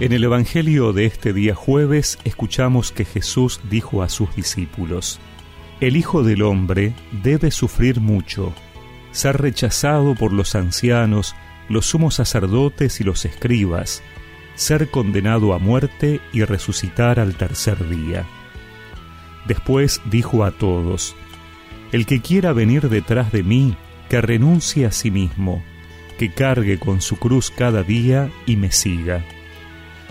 En el Evangelio de este día jueves escuchamos que Jesús dijo a sus discípulos, El Hijo del Hombre debe sufrir mucho, ser rechazado por los ancianos, los sumos sacerdotes y los escribas, ser condenado a muerte y resucitar al tercer día. Después dijo a todos, El que quiera venir detrás de mí, que renuncie a sí mismo, que cargue con su cruz cada día y me siga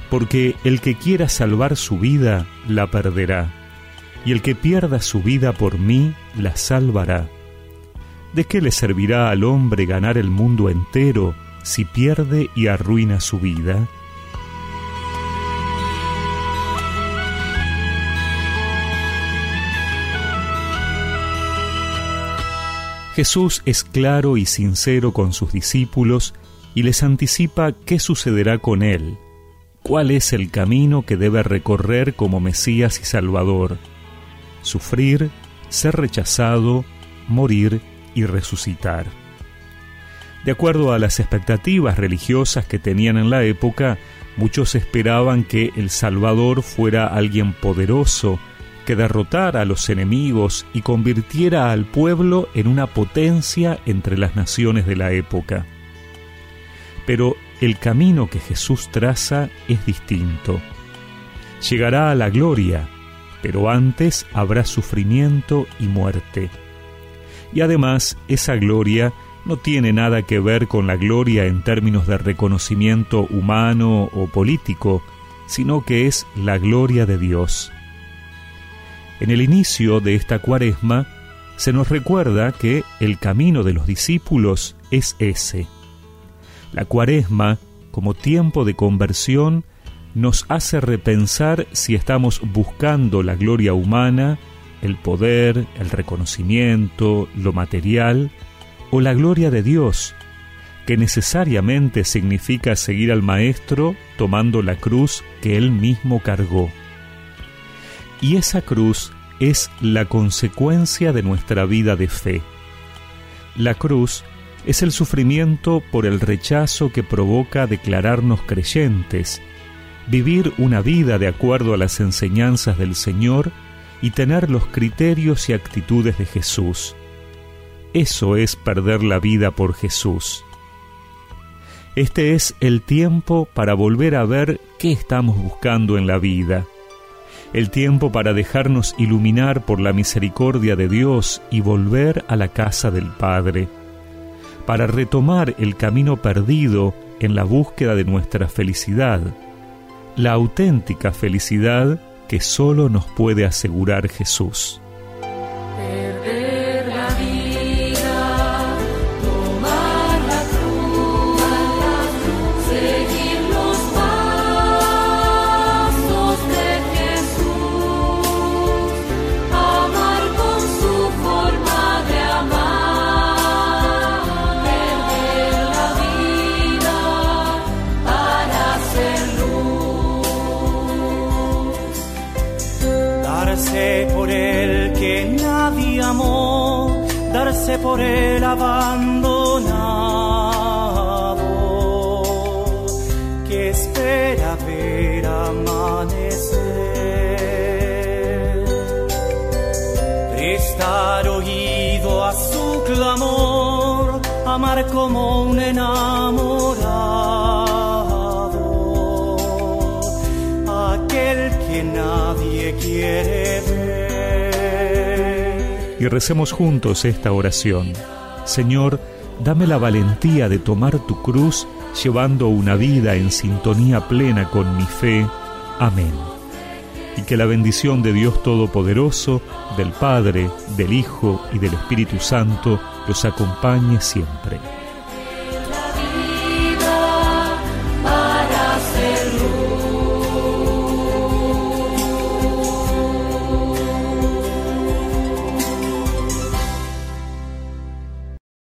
porque el que quiera salvar su vida la perderá, y el que pierda su vida por mí la salvará. ¿De qué le servirá al hombre ganar el mundo entero si pierde y arruina su vida? Jesús es claro y sincero con sus discípulos y les anticipa qué sucederá con él cuál es el camino que debe recorrer como Mesías y Salvador. Sufrir, ser rechazado, morir y resucitar. De acuerdo a las expectativas religiosas que tenían en la época, muchos esperaban que el Salvador fuera alguien poderoso, que derrotara a los enemigos y convirtiera al pueblo en una potencia entre las naciones de la época. Pero el camino que Jesús traza es distinto. Llegará a la gloria, pero antes habrá sufrimiento y muerte. Y además, esa gloria no tiene nada que ver con la gloria en términos de reconocimiento humano o político, sino que es la gloria de Dios. En el inicio de esta cuaresma se nos recuerda que el camino de los discípulos es ese la cuaresma, como tiempo de conversión, nos hace repensar si estamos buscando la gloria humana, el poder, el reconocimiento, lo material, o la gloria de Dios, que necesariamente significa seguir al Maestro tomando la cruz que Él mismo cargó. Y esa cruz es la consecuencia de nuestra vida de fe. La cruz es el sufrimiento por el rechazo que provoca declararnos creyentes, vivir una vida de acuerdo a las enseñanzas del Señor y tener los criterios y actitudes de Jesús. Eso es perder la vida por Jesús. Este es el tiempo para volver a ver qué estamos buscando en la vida, el tiempo para dejarnos iluminar por la misericordia de Dios y volver a la casa del Padre para retomar el camino perdido en la búsqueda de nuestra felicidad, la auténtica felicidad que solo nos puede asegurar Jesús. Por el abandonado, que espera ver amanecer. Prestar oído a su clamor, amar como un enamorado que nadie quiere. Y recemos juntos esta oración. Señor, dame la valentía de tomar tu cruz llevando una vida en sintonía plena con mi fe. Amén. Y que la bendición de Dios Todopoderoso, del Padre, del Hijo y del Espíritu Santo los acompañe siempre.